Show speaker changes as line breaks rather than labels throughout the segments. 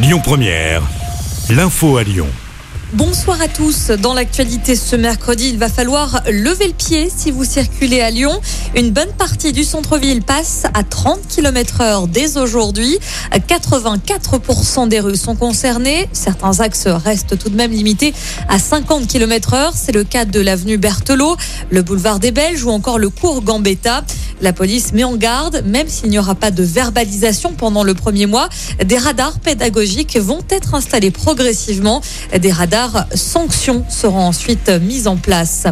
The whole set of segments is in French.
Lyon Première, l'info à Lyon.
Bonsoir à tous. Dans l'actualité ce mercredi, il va falloir lever le pied si vous circulez à Lyon. Une bonne partie du centre-ville passe à 30 km heure dès aujourd'hui. 84% des rues sont concernées. Certains axes restent tout de même limités à 50 km heure. C'est le cas de l'avenue Berthelot, le boulevard des Belges ou encore le cours Gambetta. La police met en garde, même s'il n'y aura pas de verbalisation pendant le premier mois, des radars pédagogiques vont être installés progressivement. Des radars sanctions seront ensuite mis en place.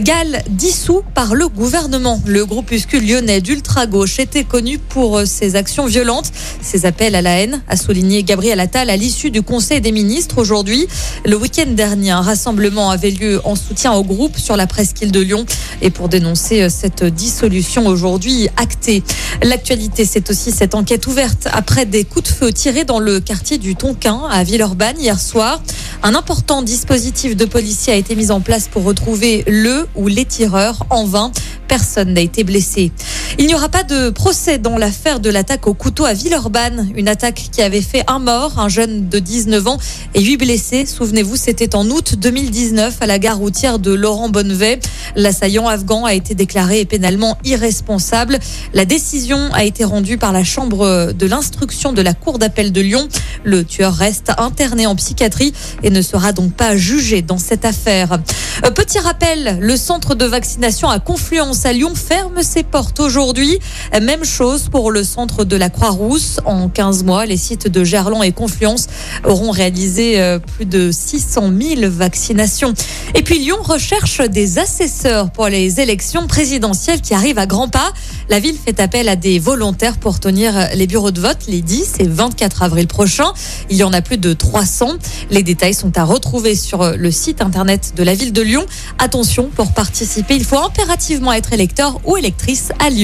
Galles dissous par le gouvernement. Le groupuscule lyonnais d'ultra-gauche était connu pour ses actions violentes, ses appels à la haine, a souligné Gabriel Attal à l'issue du Conseil des ministres aujourd'hui. Le week-end dernier, un rassemblement avait lieu en soutien au groupe sur la presqu'île de Lyon et pour dénoncer cette dissolution aujourd'hui actée. L'actualité, c'est aussi cette enquête ouverte après des coups de feu tirés dans le quartier du Tonkin à Villeurbanne hier soir. Un important dispositif de policiers a été mis en place pour retrouver le ou les tireurs en vain. Personne n'a été blessé. Il n'y aura pas de procès dans l'affaire de l'attaque au couteau à Villeurbanne. Une attaque qui avait fait un mort, un jeune de 19 ans et huit blessés. Souvenez-vous, c'était en août 2019 à la gare routière de Laurent Bonnevet. L'assaillant afghan a été déclaré pénalement irresponsable. La décision a été rendue par la chambre de l'instruction de la cour d'appel de Lyon. Le tueur reste interné en psychiatrie et ne sera donc pas jugé dans cette affaire. Euh, petit rappel, le centre de vaccination à Confluence à Lyon ferme ses portes aujourd'hui. Même chose pour le centre de la Croix-Rousse. En 15 mois, les sites de Gerland et Confluence auront réalisé euh, plus de 600 000 vaccinations. Et puis Lyon recherche des assesseurs pour les élections présidentielles qui arrivent à grands pas. La ville fait appel à des volontaires pour tenir les bureaux de vote les 10 et 24 avril prochains. Il y en a plus de 300. Les détails sont à retrouver sur le site internet de la ville de Lyon. Attention, pour participer, il faut impérativement être électeur ou électrice à